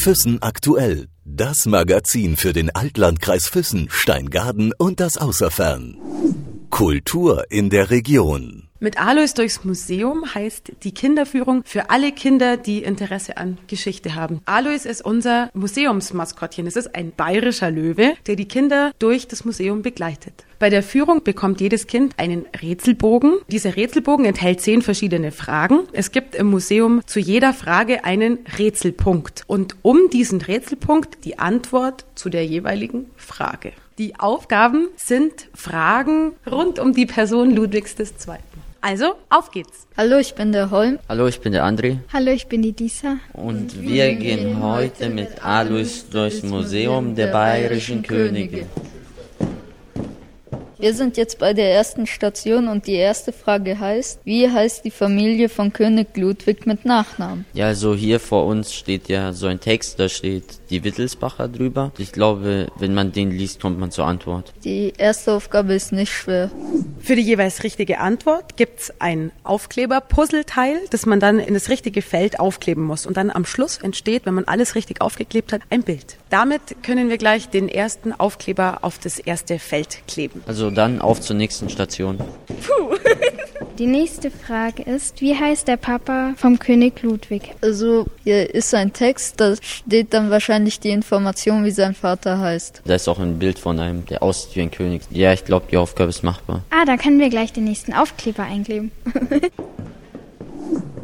Füssen aktuell. Das Magazin für den Altlandkreis Füssen, Steingaden und das Außerfern. Kultur in der Region. Mit Alois durchs Museum heißt die Kinderführung für alle Kinder, die Interesse an Geschichte haben. Alois ist unser Museumsmaskottchen. Es ist ein bayerischer Löwe, der die Kinder durch das Museum begleitet. Bei der Führung bekommt jedes Kind einen Rätselbogen. Dieser Rätselbogen enthält zehn verschiedene Fragen. Es gibt im Museum zu jeder Frage einen Rätselpunkt und um diesen Rätselpunkt die Antwort zu der jeweiligen Frage. Die Aufgaben sind Fragen rund um die Person Ludwigs II. Also, auf geht's. Hallo, ich bin der Holm. Hallo, ich bin der André. Hallo, ich bin die Disa. Und wir gehen heute mit Alois durchs Museum der bayerischen Könige. Wir sind jetzt bei der ersten Station und die erste Frage heißt, wie heißt die Familie von König Ludwig mit Nachnamen? Ja, also hier vor uns steht ja so ein Text, da steht die Wittelsbacher drüber. Ich glaube, wenn man den liest, kommt man zur Antwort. Die erste Aufgabe ist nicht schwer. Für die jeweils richtige Antwort gibt's ein Aufkleber-Puzzleteil, das man dann in das richtige Feld aufkleben muss. Und dann am Schluss entsteht, wenn man alles richtig aufgeklebt hat, ein Bild. Damit können wir gleich den ersten Aufkleber auf das erste Feld kleben. Also dann auf zur nächsten Station. Puh. Die nächste Frage ist, wie heißt der Papa vom König Ludwig? Also hier ist ein Text, da steht dann wahrscheinlich die Information, wie sein Vater heißt. Da ist auch ein Bild von einem, der aussieht wie ein König. Ja, ich glaube, die Aufgabe ist machbar. Ah, da können wir gleich den nächsten Aufkleber einkleben.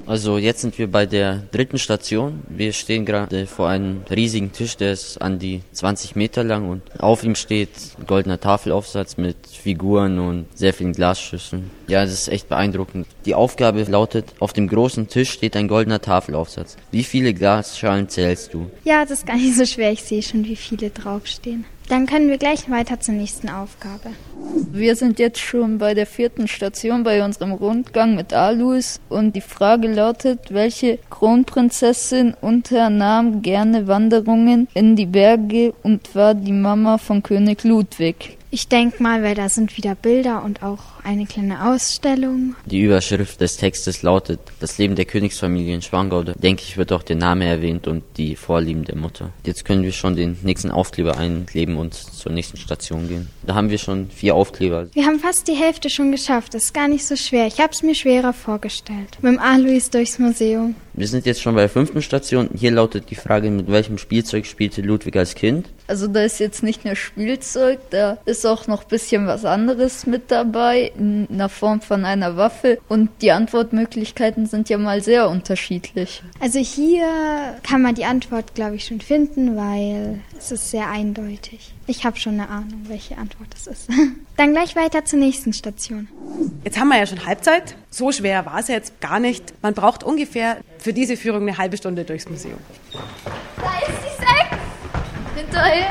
Also jetzt sind wir bei der dritten Station. Wir stehen gerade vor einem riesigen Tisch, der ist an die 20 Meter lang und auf ihm steht ein goldener Tafelaufsatz mit Figuren und sehr vielen Glasschüsseln. Ja, das ist echt beeindruckend. Die Aufgabe lautet, auf dem großen Tisch steht ein goldener Tafelaufsatz. Wie viele Glasschalen zählst du? Ja, das ist gar nicht so schwer. Ich sehe schon, wie viele draufstehen. Dann können wir gleich weiter zur nächsten Aufgabe. Wir sind jetzt schon bei der vierten Station bei unserem Rundgang mit Alois und die Frage lautet, welche Kronprinzessin unternahm gerne Wanderungen in die Berge und war die Mama von König Ludwig? Ich denke mal, weil da sind wieder Bilder und auch eine kleine Ausstellung. Die Überschrift des Textes lautet Das Leben der Königsfamilie in Schwangau. Da denke ich, wird auch der Name erwähnt und die Vorlieben der Mutter. Jetzt können wir schon den nächsten Aufkleber einkleben und zur nächsten Station gehen. Da haben wir schon vier Aufkleber. Wir haben fast die Hälfte schon geschafft. Das ist gar nicht so schwer. Ich habe es mir schwerer vorgestellt. Mit dem Alois durchs Museum. Wir sind jetzt schon bei der fünften Station. Hier lautet die Frage, mit welchem Spielzeug spielte Ludwig als Kind? Also da ist jetzt nicht nur Spielzeug, da ist auch noch ein bisschen was anderes mit dabei, in der Form von einer Waffe. Und die Antwortmöglichkeiten sind ja mal sehr unterschiedlich. Also hier kann man die Antwort, glaube ich, schon finden, weil es ist sehr eindeutig. Ich habe schon eine Ahnung, welche Antwort es ist. Dann gleich weiter zur nächsten Station. Jetzt haben wir ja schon Halbzeit. So schwer war es jetzt gar nicht. Man braucht ungefähr für diese Führung eine halbe Stunde durchs Museum. Da ist die Sechs! Hinterher!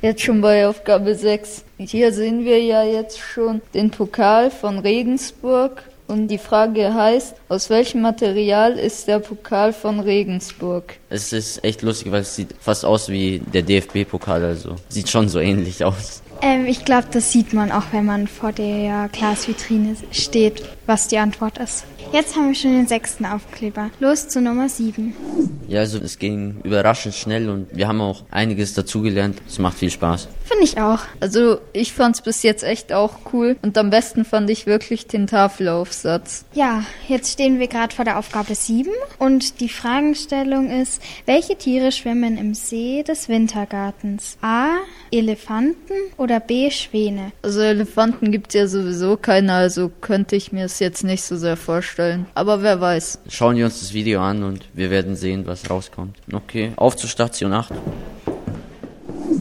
Jetzt schon bei Aufgabe 6. Hier sehen wir ja jetzt schon den Pokal von Regensburg. Und die Frage heißt, aus welchem Material ist der Pokal von Regensburg? Es ist echt lustig, weil es sieht fast aus wie der DFB-Pokal, also sieht schon so ähnlich aus. Ähm, ich glaube, das sieht man auch, wenn man vor der Glasvitrine steht, was die Antwort ist. Jetzt haben wir schon den sechsten Aufkleber. Los zu Nummer sieben. Ja, also es ging überraschend schnell und wir haben auch einiges dazugelernt. Es macht viel Spaß. Finde ich auch. Also ich fand's bis jetzt echt auch cool und am besten fand ich wirklich den Tafelaufsatz. Ja, jetzt stehen wir gerade vor der Aufgabe sieben und die Fragestellung ist, welche Tiere schwimmen im See des Wintergartens? A. Elefanten oder B. Schwäne? Also Elefanten gibt's ja sowieso keine, also könnte ich mir es jetzt nicht so sehr vorstellen. Aber wer weiß. Schauen wir uns das Video an und wir werden sehen, was rauskommt. Okay, auf zur Station 8.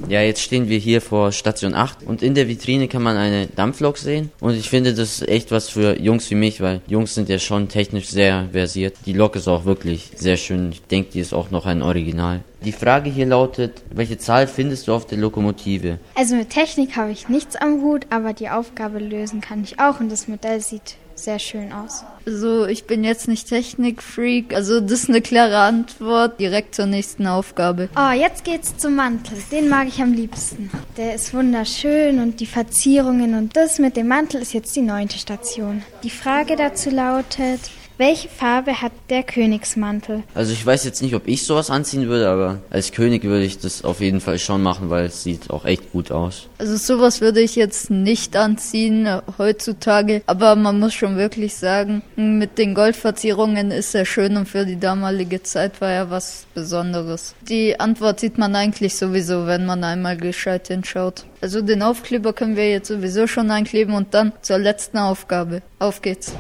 Ja, jetzt stehen wir hier vor Station 8 und in der Vitrine kann man eine Dampflok sehen und ich finde das ist echt was für Jungs wie mich, weil Jungs sind ja schon technisch sehr versiert. Die Lok ist auch wirklich sehr schön. Ich denke, die ist auch noch ein Original. Die Frage hier lautet, welche Zahl findest du auf der Lokomotive? Also mit Technik habe ich nichts am Hut, aber die Aufgabe lösen kann ich auch und das Modell sieht sehr schön aus. Also ich bin jetzt nicht Technikfreak, also das ist eine klare Antwort. Direkt zur nächsten Aufgabe. Oh, jetzt geht's zum Mantel. Den mag ich am liebsten. Der ist wunderschön und die Verzierungen und das mit dem Mantel ist jetzt die neunte Station. Die Frage dazu lautet, Welche Farbe hat der Königsmantel? Also ich weiß jetzt nicht, ob ich sowas anziehen würde, aber als König würde ich das auf jeden Fall schon machen, weil es sieht auch echt gut aus. Also sowas würde ich jetzt nicht anziehen heutzutage, aber man muss schon wirklich sagen, mit den Goldverzierungen ist er schön und für die damalige Zeit war er was Besonderes. Die Antwort sieht man eigentlich sowieso, wenn man einmal gescheit hinschaut. Also den Aufkleber können wir jetzt sowieso schon einkleben und dann zur letzten Aufgabe. Auf geht's.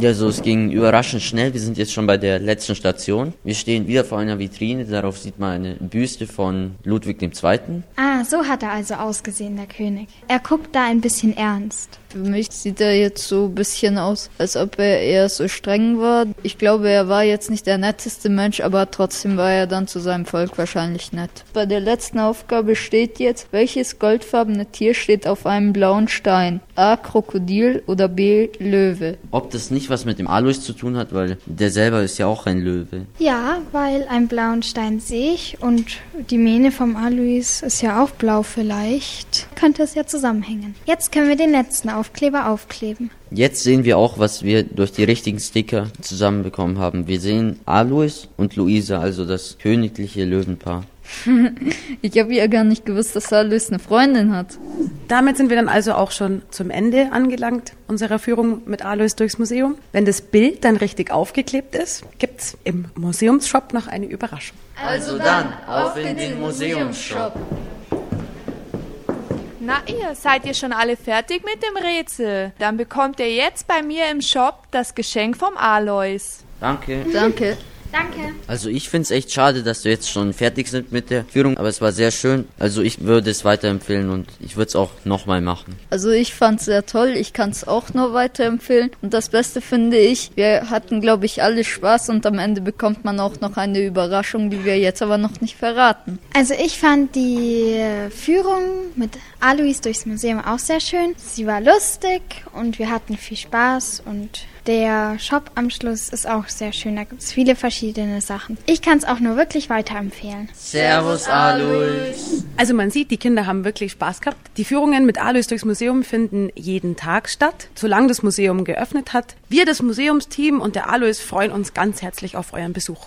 Ja, so es ging überraschend schnell. Wir sind jetzt schon bei der letzten Station. Wir stehen wieder vor einer Vitrine. Darauf sieht man eine Büste von Ludwig II. Ah, so hat er also ausgesehen, der König. Er guckt da ein bisschen ernst. Für mich sieht er jetzt so ein bisschen aus, als ob er eher so streng war. Ich glaube, er war jetzt nicht der netteste Mensch, aber trotzdem war er dann zu seinem Volk wahrscheinlich nett. Bei der letzten Aufgabe steht jetzt, welches goldfarbene Tier steht auf einem blauen Stein? A. Krokodil oder B. Löwe? Ob das nicht was mit dem Alois zu tun hat, weil der selber ist ja auch ein Löwe. Ja, weil einen blauen Stein sehe ich und die Mähne vom Alois ist ja auch blau vielleicht. Könnte es ja zusammenhängen. Jetzt können wir den letzten Aufkleber aufkleben. Jetzt sehen wir auch, was wir durch die richtigen Sticker zusammenbekommen haben. Wir sehen Alois und Luisa, also das königliche Löwenpaar. Ich habe ja gar nicht gewusst, dass Alois eine Freundin hat. Damit sind wir dann also auch schon zum Ende angelangt unserer Führung mit Alois durchs Museum. Wenn das Bild dann richtig aufgeklebt ist, gibt's im Museumsshop noch eine Überraschung. Also dann, auf in den Museumsshop. Na ihr, seid ihr schon alle fertig mit dem Rätsel? Dann bekommt ihr jetzt bei mir im Shop das Geschenk vom Alois. Danke. Danke. Danke. Also ich find's echt schade, dass wir jetzt schon fertig sind mit der Führung, aber es war sehr schön. Also ich würde es weiterempfehlen und ich würde es auch nochmal machen. Also ich fand's sehr toll, ich kann's auch nur weiterempfehlen. Und das Beste finde ich, wir hatten, glaube ich, alle Spaß und am Ende bekommt man auch noch eine Überraschung, die wir jetzt aber noch nicht verraten. Also ich fand die Führung mit Alois durchs Museum auch sehr schön. Sie war lustig und wir hatten viel Spaß und der Shop am Schluss ist auch sehr schön. Da gibt es viele verschiedene Sachen. Ich kann es auch nur wirklich weiterempfehlen. Servus Alois. Also man sieht, die Kinder haben wirklich Spaß gehabt. Die Führungen mit Alois durchs Museum finden jeden Tag statt, solange das Museum geöffnet hat. Wir, das Museumsteam und der Alois freuen uns ganz herzlich auf euren Besuch.